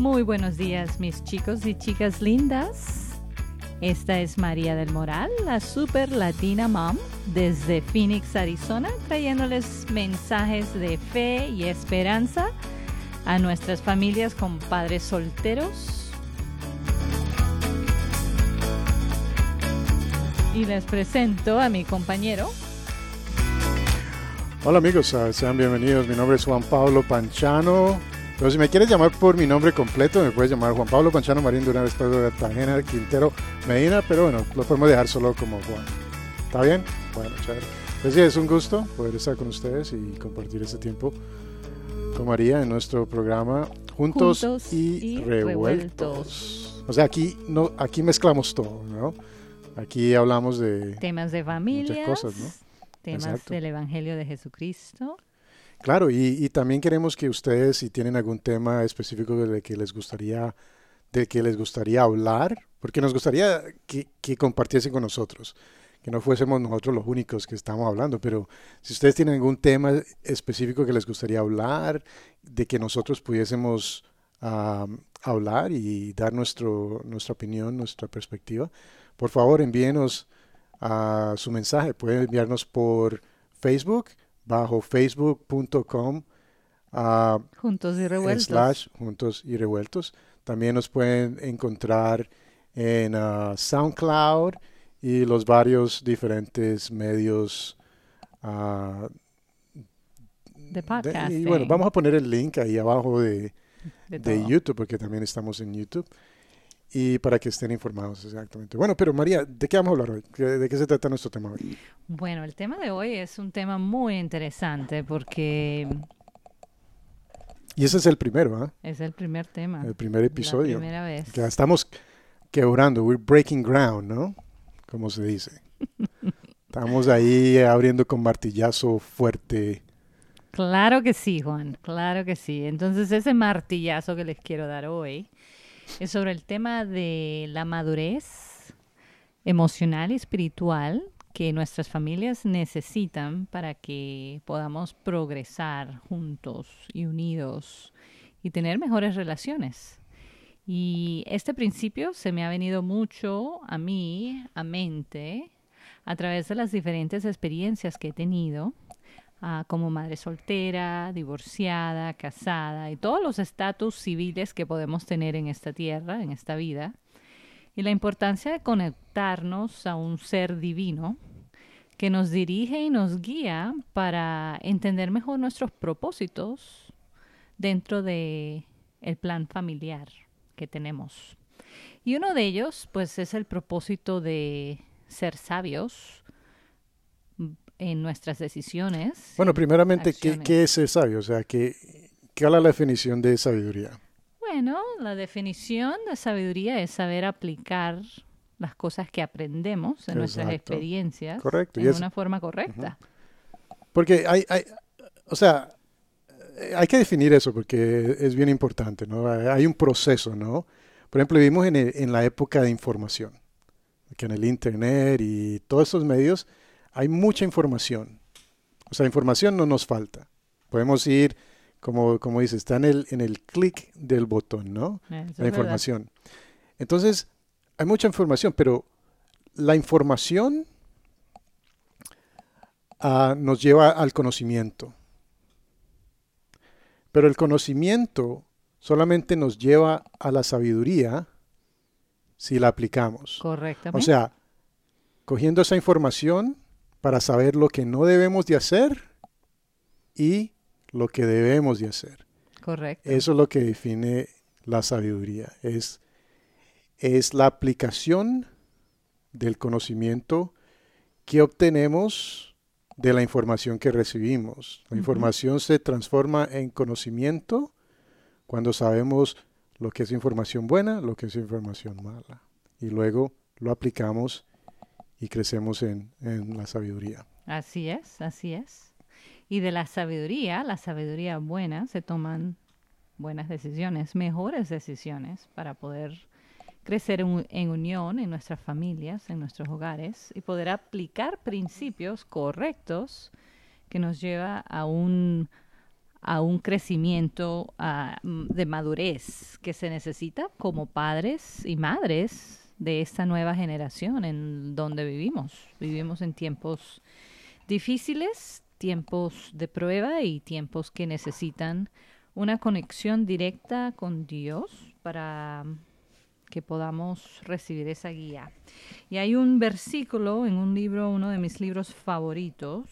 Muy buenos días, mis chicos y chicas lindas. Esta es María del Moral, la super latina mom, desde Phoenix, Arizona, trayéndoles mensajes de fe y esperanza a nuestras familias con padres solteros. Y les presento a mi compañero. Hola amigos, sean bienvenidos. Mi nombre es Juan Pablo Panchano. Pero si me quieres llamar por mi nombre completo, me puedes llamar Juan Pablo Panchano Marín Durán Estado de Cartagena, Quintero, Medina, pero bueno, lo podemos dejar solo como Juan. ¿Está bien? Bueno, chévere. Pues sí, es un gusto poder estar con ustedes y compartir este tiempo con María en nuestro programa Juntos, Juntos y, y revueltos. Revueltos. O sea, aquí, no, aquí mezclamos todo, ¿no? Aquí hablamos de... Temas de familia, cosas, ¿no? temas Exacto. del Evangelio de Jesucristo. Claro, y, y también queremos que ustedes, si tienen algún tema específico de que les gustaría, de que les gustaría hablar, porque nos gustaría que, compartiesen con nosotros, que no fuésemos nosotros los únicos que estamos hablando, pero si ustedes tienen algún tema específico que les gustaría hablar, de que nosotros pudiésemos hablar y dar nuestro, nuestra opinión, nuestra perspectiva, por favor envíenos ah, su mensaje. Pueden enviarnos por Facebook, bajo facebook.com ah, Juntos y revueltos. slash juntos y revueltos. También nos pueden encontrar en ah, SoundCloud y los varios diferentes medios ah, de podcast. y bueno, vamos a poner el link ahí abajo de, de. YouTube, porque también estamos en YouTube. Y para que estén informados exactamente. Bueno, pero María, ¿de qué vamos a hablar hoy? ¿Qué- ¿De qué se trata nuestro tema hoy? Bueno, el tema de hoy es un tema muy interesante porque Y ese es el primero, ¿ah? es el primer tema. El primer episodio. La primera vez. Que estamos quebrando, we're breaking ground, ¿no? Como se dice. Estamos ahí abriendo con martillazo fuerte. Claro que sí, Juan, claro que sí. Entonces ese martillazo que les quiero dar hoy es sobre el tema de la madurez emocional y espiritual que nuestras familias necesitan para que podamos progresar juntos y unidos y tener mejores relaciones. Y este principio se me ha venido mucho a mí, a mente, a través de las diferentes experiencias que he tenido ah, como madre soltera, divorciada, casada y todos los estatus civiles que podemos tener en esta tierra, en esta vida, y la importancia de conectarnos a un ser divino que nos dirige y nos guía para entender mejor nuestros propósitos dentro de el plan familiar que tenemos. Y uno de ellos, pues, es el propósito de ser sabios en nuestras decisiones. Bueno, primeramente, ¿qué, qué es ser sabio? O sea, ¿qué, ¿qué es la definición de sabiduría? Bueno, la definición de sabiduría es saber aplicar las cosas que aprendemos en nuestras Exacto. experiencias Correcto, es- una forma correcta. Porque hay, hay, o sea, hay que definir eso porque es bien importante, ¿no? Hay un proceso, ¿no? Por ejemplo, vivimos en, el- en la época de información, que en el Internet y todos estos medios hay mucha información. O sea, información no nos falta. Podemos ir, como, como dice, está en el, en el clic del botón, ¿no? Eso es la verdad. información. Entonces, hay mucha información, pero la información ah, nos lleva al conocimiento. Pero el conocimiento solamente nos lleva a la sabiduría si la aplicamos. Correctamente. O sea, cogiendo esa información para saber lo que no debemos de hacer y lo que debemos de hacer. Correcto. Eso es lo que define la sabiduría. Es, es la aplicación del conocimiento que obtenemos de la información que recibimos. La información se transforma en conocimiento cuando sabemos lo que es información buena, lo que es información mala. Y luego lo aplicamos y crecemos en, en la sabiduría. Así es, así es. Y de la sabiduría, la sabiduría buena, se toman buenas decisiones, mejores decisiones para poder crecer en, unión en nuestras familias, en nuestros hogares y poder aplicar principios correctos que nos lleva a un a un crecimiento de madurez que se necesita como padres y madres de esta nueva generación en donde vivimos. Vivimos en tiempos difíciles, tiempos de prueba y tiempos que necesitan una conexión directa con Dios para que podamos recibir esa guía. Y hay un versículo en un libro, uno de mis libros favoritos,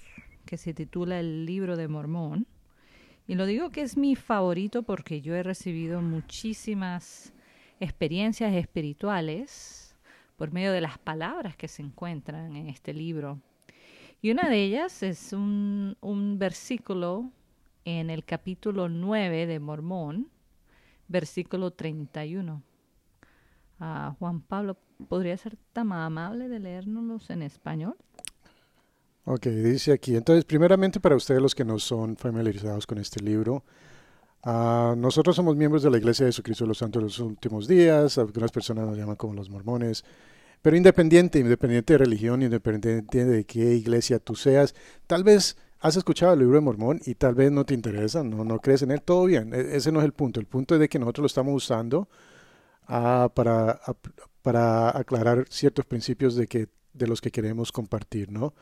que se titula El libro de Mormón, y lo digo que es mi favorito porque yo he recibido muchísimas experiencias espirituales por medio de las palabras que se encuentran en este libro. Y una de ellas es un, versículo en el capítulo 9 de Mormón, versículo 31. Ah, Juan Pablo, ¿podría ser tan amable de leérnoslos en español? Ok, dice aquí. Entonces, primeramente para ustedes los que no son familiarizados con este libro, uh, nosotros somos miembros de la Iglesia de Jesucristo de los Santos de los Últimos Días, algunas personas nos llaman como los mormones, pero independiente, independiente de religión, independiente de qué iglesia tú seas, tal vez has escuchado el libro de Mormón y tal vez no te interesa, no, no crees en él, todo bien, e, ese no es el punto, el punto es de que nosotros lo estamos usando uh, para, para aclarar ciertos principios de, que, de los que queremos compartir, ¿no?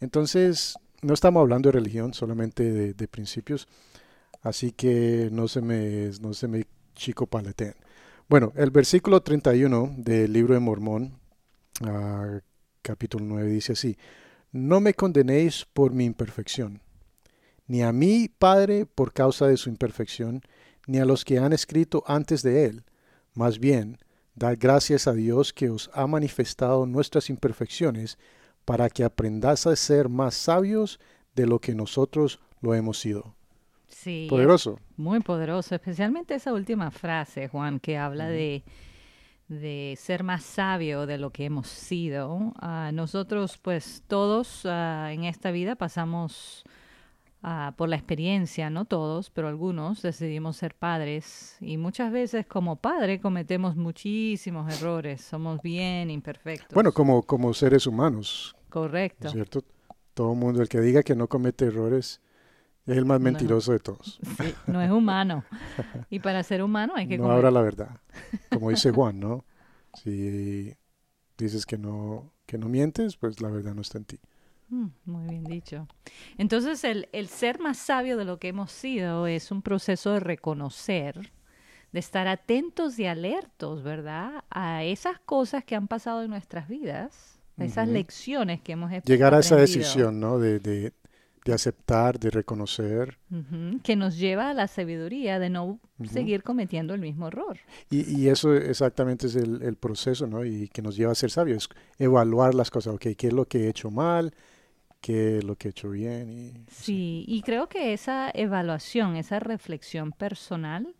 Entonces, no estamos hablando de religión, solamente de, principios, así que no se me, no se me chico paleten. Bueno, el versículo 31 del libro de Mormón, ah, capítulo 9, dice así, no me condenéis por mi imperfección, ni a mí, Padre, por causa de su imperfección, ni a los que han escrito antes de él. Más bien, dad gracias a Dios que os ha manifestado nuestras imperfecciones para que aprendas a ser más sabios de lo que nosotros lo hemos sido. Sí. Poderoso. Muy poderoso, especialmente esa última frase, Juan, que habla de, de, ser más sabio de lo que hemos sido. Ah, nosotros, pues todos ah, en esta vida pasamos Ah, por la experiencia, no todos, pero algunos decidimos ser padres y muchas veces como padre cometemos muchísimos errores, somos bien imperfectos. Bueno, como, como seres humanos. Correcto. ¿Cierto? Todo el mundo, el que diga que no comete errores, es el más mentiroso de todos. Sí, no es humano. Y para ser humano hay que... No habla la verdad. Como dice Juan, ¿no? Si dices que no, que no mientes, pues la verdad no está en ti. Mm, muy bien dicho. Entonces, el, el, ser más sabio de lo que hemos sido es un proceso de reconocer, de estar atentos y alertos, ¿verdad? A esas cosas que han pasado en nuestras vidas, a esas lecciones que hemos Llegar a esa decisión, ¿no? De, de, de aceptar, de reconocer. Que nos lleva a la sabiduría de no seguir cometiendo el mismo error. Y, y eso exactamente es el, el, proceso, ¿no? Y que nos lleva a ser sabios, evaluar las cosas, ok, ¿qué es lo que he hecho mal? qué es lo que he hecho bien. Y, sí, y creo que esa evaluación, esa reflexión personal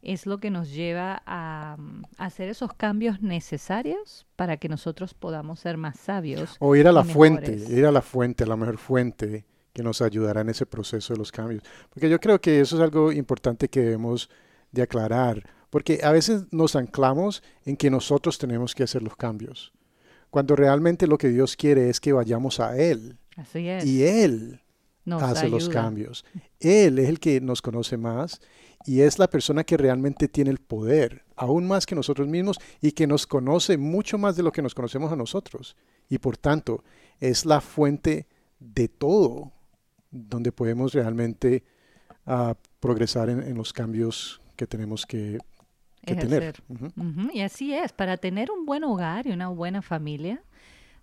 es lo que nos lleva a, mm, hacer esos cambios necesarios para que nosotros podamos ser más sabios. O ir a la fuente, ir a la fuente, a la mejor fuente que nos ayudará en ese proceso de los cambios. Porque yo creo que eso es algo importante que debemos de aclarar, porque a veces nos anclamos en que nosotros tenemos que hacer los cambios, cuando realmente lo que Dios quiere es que vayamos a Él Así es. Y Él hace los cambios. Él es el que nos conoce más y es la persona que realmente tiene el poder, aún más que nosotros mismos, y que nos conoce mucho más de lo que nos conocemos a nosotros. Y por tanto, es la fuente de todo donde podemos realmente uh, progresar en, en, los cambios que tenemos que, que tener. Y así es, para tener un buen hogar y una buena familia,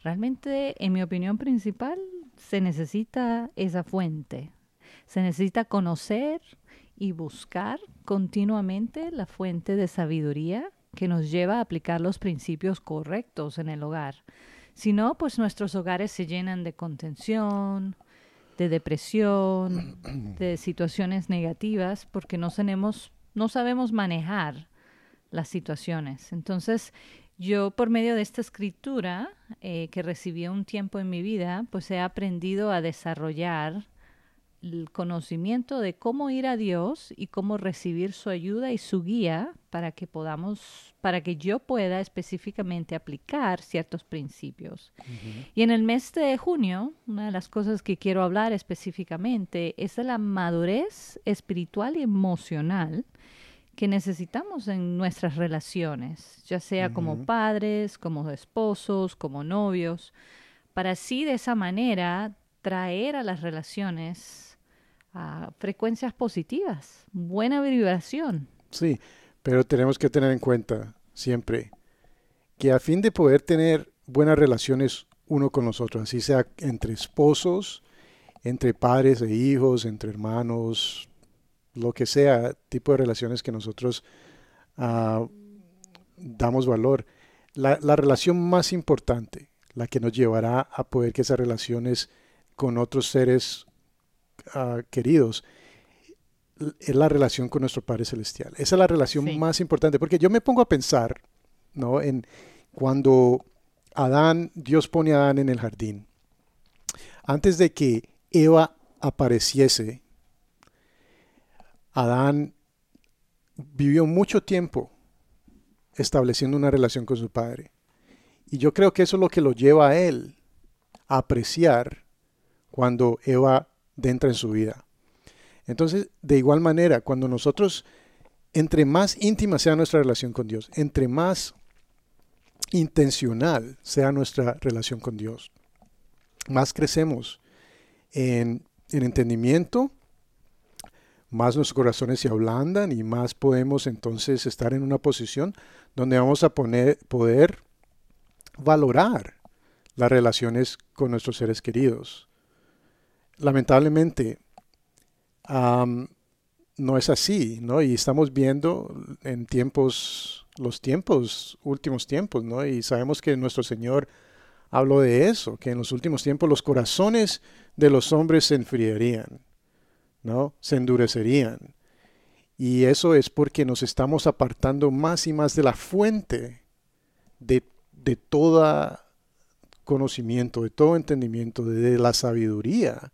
realmente, en mi opinión principal, se necesita esa fuente. Se necesita conocer y buscar continuamente la fuente de sabiduría que nos lleva a aplicar los principios correctos en el hogar. Si no, pues nuestros hogares se llenan de contención, de depresión, de situaciones negativas, porque no tenemos, no sabemos manejar las situaciones. Entonces, yo por medio de esta escritura eh, que recibí un tiempo en mi vida, pues he aprendido a desarrollar el conocimiento de cómo ir a Dios y cómo recibir su ayuda y su guía para que podamos, para que yo pueda específicamente aplicar ciertos principios. Y en el mes de junio, una de las cosas que quiero hablar específicamente es de la madurez espiritual y emocional que necesitamos en nuestras relaciones, ya sea como padres, como esposos, como novios, para así de esa manera traer a las relaciones frecuencias positivas, buena vibración. Sí, pero tenemos que tener en cuenta siempre que a fin de poder tener buenas relaciones uno con nosotros, así sea entre esposos, entre padres e hijos, entre hermanos, lo que sea, tipo de relaciones que nosotros uh, damos valor. La, relación más importante, la que nos llevará a poder que esas relaciones con otros seres Ah, queridos, es la relación con nuestro Padre Celestial. Esa es la relación más importante, porque yo me pongo a pensar, ¿no? En cuando Adán, Dios pone a Adán en el jardín. Antes de que Eva apareciese, Adán vivió mucho tiempo estableciendo una relación con su padre. Y yo creo que eso es lo que lo lleva a él a apreciar cuando Eva entra en su vida. Entonces, de igual manera, cuando nosotros, entre más íntima sea nuestra relación con Dios, entre más intencional sea nuestra relación con Dios, más crecemos en, en entendimiento, más nuestros corazones se ablandan y más podemos entonces estar en una posición donde vamos a poner, poder valorar las relaciones con nuestros seres queridos lamentablemente no es así, ¿no? Y estamos viendo en tiempos, los tiempos, últimos tiempos, ¿no? Y sabemos que nuestro Señor habló de eso, que en los últimos tiempos los corazones de los hombres se enfriarían, ¿no? Se endurecerían. Y eso es porque nos estamos apartando más y más de la fuente de, de todo conocimiento, de todo entendimiento, de la sabiduría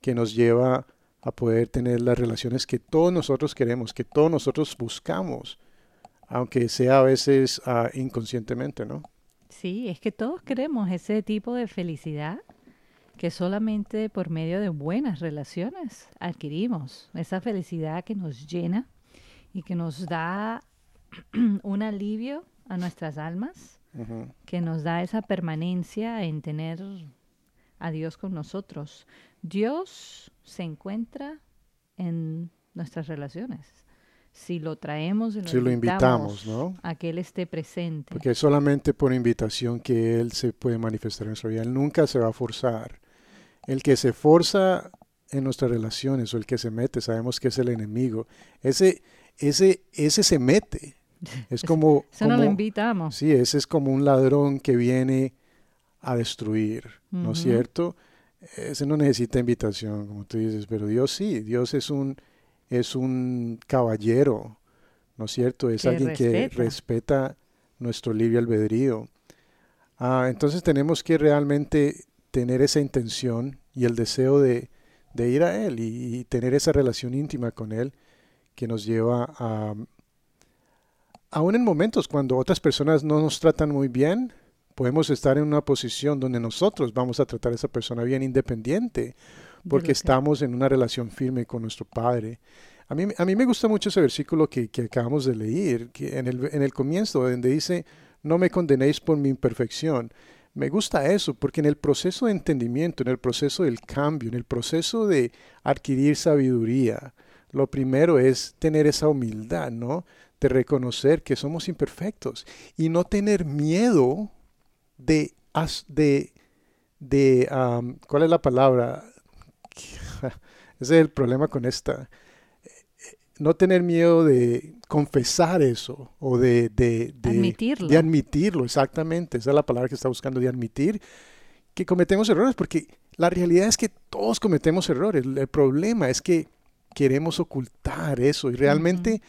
que nos lleva a poder tener las relaciones que todos nosotros queremos, que todos nosotros buscamos, aunque sea a veces uh, inconscientemente, ¿no? Sí, es que todos queremos ese tipo de felicidad que solamente por medio de buenas relaciones adquirimos, esa felicidad que nos llena y que nos da un alivio a nuestras almas, que nos da esa permanencia en tener a Dios con nosotros. Dios se encuentra en nuestras relaciones. Si lo traemos y lo, invitamos, ¿no? a que Él esté presente. Porque es solamente por invitación que Él se puede manifestar en nuestra vida. Él nunca se va a forzar. El que se forza en nuestras relaciones o el que se mete, sabemos que es el enemigo. Ese, ese, ese se mete. Es como... Eso no lo invitamos. Sí, ese es como un ladrón que viene a destruir, ¿no es cierto? Ese no necesita invitación, como tú dices, pero Dios sí, Dios es un, es un caballero, ¿no es cierto? Es alguien que respeta nuestro libre albedrío. Ah, entonces tenemos que realmente tener esa intención y el deseo de, de ir a Él y, tener esa relación íntima con Él que nos lleva a, aún en momentos cuando otras personas no nos tratan muy bien, podemos estar en una posición donde nosotros vamos a tratar a esa persona bien independiente, porque estamos en una relación firme con nuestro Padre. A mí, a mí me gusta mucho ese versículo que, que acabamos de leer, que en el, en el comienzo, donde dice, no me condenéis por mi imperfección. Me gusta eso, porque en el proceso de entendimiento, en el proceso del cambio, en el proceso de adquirir sabiduría, lo primero es tener esa humildad, ¿no? De reconocer que somos imperfectos y no tener miedo de, de, de ¿cuál es la palabra? Ese es el problema con esta. No tener miedo de confesar eso o de, de, admitirlo. de admitirlo, exactamente. Esa es la palabra que está buscando, de admitir que cometemos errores, porque la realidad es que todos cometemos errores. El problema es que queremos ocultar eso y realmente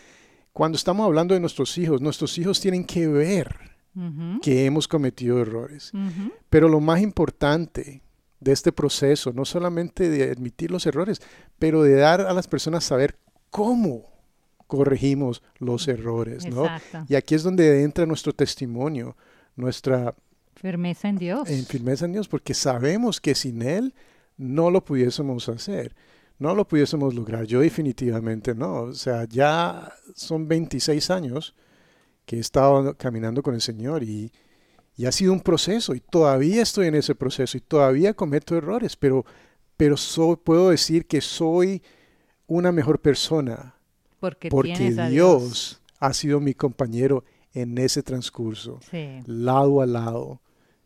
cuando estamos hablando de nuestros hijos, nuestros hijos tienen que ver que hemos cometido errores. Pero lo más importante de este proceso, no solamente de admitir los errores, pero de dar a las personas saber cómo corregimos los errores. Y aquí es donde entra nuestro testimonio, nuestra Firmeza en Dios. en firmeza en Dios, porque sabemos que sin Él no lo pudiésemos hacer, no lo pudiésemos lograr. Yo definitivamente no. O sea, ya son 26 años que he estado caminando con el Señor y, y ha sido un proceso y todavía estoy en ese proceso y todavía cometo errores, pero, pero soy, puedo decir que soy una mejor persona porque porque a Dios ha sido mi compañero en ese transcurso, Sí. lado a lado,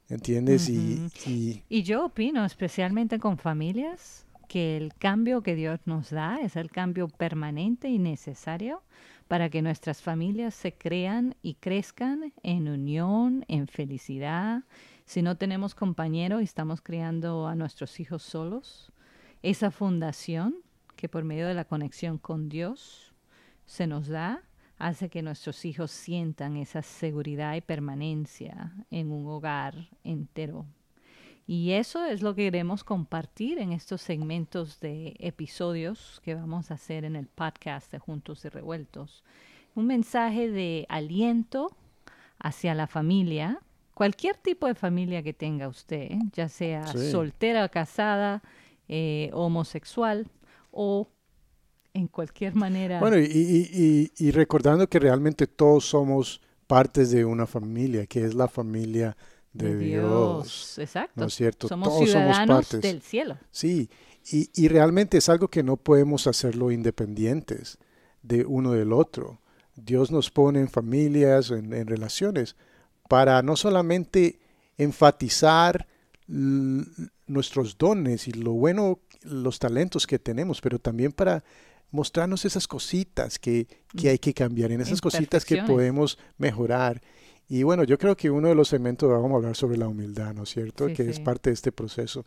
¿entiendes? Y- Ujú. y, Y yo opino, especialmente con familias, que el cambio que Dios nos da es el cambio permanente y necesario para que nuestras familias se crean y crezcan en unión, en felicidad. Si no tenemos compañero y estamos criando a nuestros hijos solos, esa fundación que por medio de la conexión con Dios se nos da hace que nuestros hijos sientan esa seguridad y permanencia en un hogar entero. Y eso es lo que queremos compartir en estos segmentos de episodios que vamos a hacer en el podcast de Juntos y Revueltos. Un mensaje de aliento hacia la familia, cualquier tipo de familia que tenga usted, ya sea Sí. soltera, casada, eh, homosexual o en cualquier manera. bueno, y, y- y- y recordando que realmente todos somos partes de una familia, que es la familia de, Dios. Exacto. ¿no es cierto? Somos Todos somos ciudadanos partes. del cielo. Sí, y, y realmente es algo que no podemos hacerlo independientes de uno del otro. Dios nos pone en familias, en, en relaciones, para no solamente enfatizar nuestros dones y lo bueno, los talentos que tenemos, pero también para mostrarnos esas cositas que, que hay que cambiar, en esas cositas que podemos mejorar. Y bueno, yo creo que uno de los segmentos vamos a hablar sobre la humildad, ¿no es cierto? Sí, que es parte de este proceso.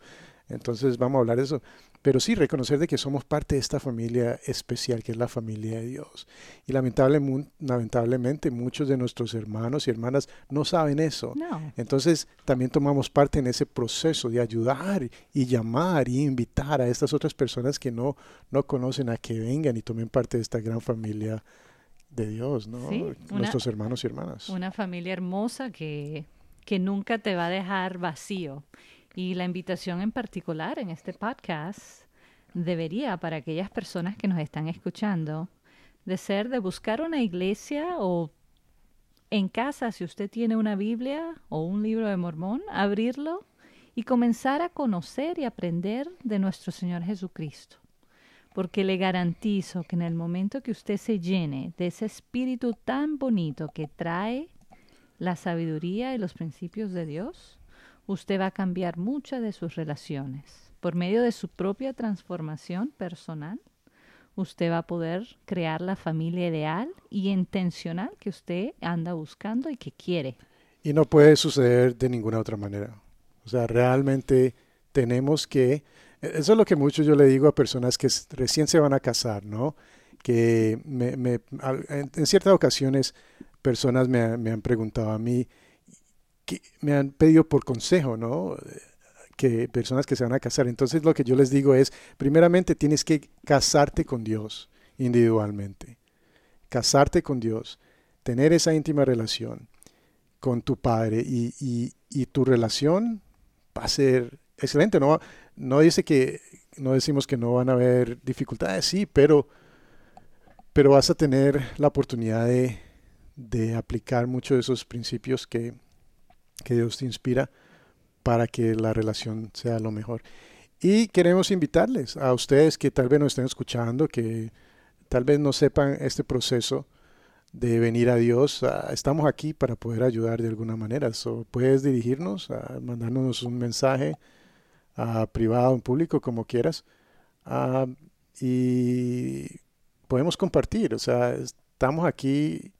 Entonces vamos a hablar de eso. Pero sí, reconocer de que somos parte de esta familia especial, que es la familia de Dios. Y lamentablemente muchos de nuestros hermanos y hermanas no saben eso. No. Entonces también tomamos parte en ese proceso de ayudar y llamar y invitar a estas otras personas que no, no conocen a que vengan y tomen parte de esta gran familia de Dios, ¿no? Sí, una- Nuestros hermanos y hermanas. Una familia hermosa que, que nunca te va a dejar vacío. Y la invitación en particular en este podcast debería, para aquellas personas que nos están escuchando, de ser de buscar una iglesia o en casa, si usted tiene una Biblia o un libro de Mormón, abrirlo y comenzar a conocer y aprender de nuestro Señor Jesucristo. Porque le garantizo que en el momento que usted se llene de ese espíritu tan bonito que trae la sabiduría y los principios de Dios, usted va a cambiar muchas de sus relaciones. Por medio de su propia transformación personal, usted va a poder crear la familia ideal y intencional que usted anda buscando y que quiere. Y no puede suceder de ninguna otra manera. O sea, realmente tenemos que... Eso es lo que mucho yo le digo a personas que recién se van a casar, ¿no? Que me, en, ciertas ocasiones personas me, han- preguntado a mí, que me han pedido por consejo, ¿no? Que personas que se van a casar. Entonces lo que yo les digo es, primeramente tienes que casarte con Dios individualmente. Casarte con Dios, tener esa íntima relación con tu padre y- y tu relación va a ser excelente. No, no dice que, no decimos que no van a haber dificultades, sí, pero, pero vas a tener la oportunidad de, de aplicar muchos de esos principios que, que Dios te inspira para que la relación sea lo mejor. Y queremos invitarles a ustedes que tal vez nos estén escuchando, que tal vez no sepan este proceso de venir a Dios. ah, estamos aquí para poder ayudar de alguna manera. So, puedes dirigirnos, a mandarnos un mensaje ah, privado, en público, como quieras. ah, y podemos compartir. O sea, estamos aquí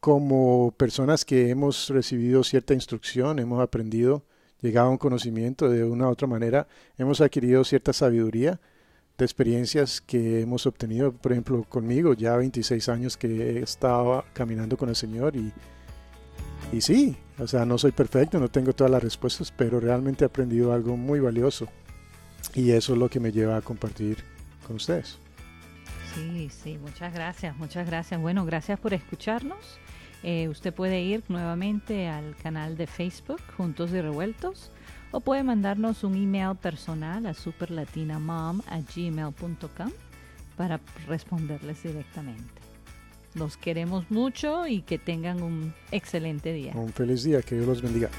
como personas que hemos recibido cierta instrucción, hemos aprendido, llegado a un conocimiento de una u otra manera, hemos adquirido cierta sabiduría de experiencias que hemos obtenido, por ejemplo, conmigo, ya 26 años que he estado caminando con el Señor y, y sí, O sea, no soy perfecto, no tengo todas las respuestas, pero realmente he aprendido algo muy valioso. Y eso es lo que me lleva a compartir con ustedes. Sí, sí, muchas gracias, muchas gracias. Bueno, gracias por escucharnos. Eh, usted puede ir nuevamente al canal de Facebook, Juntos y Revueltos, o puede mandarnos un email personal a superlatinamom.gmail.com para responderles directamente. Los queremos mucho y que tengan un excelente día. Un feliz día, que Dios los bendiga.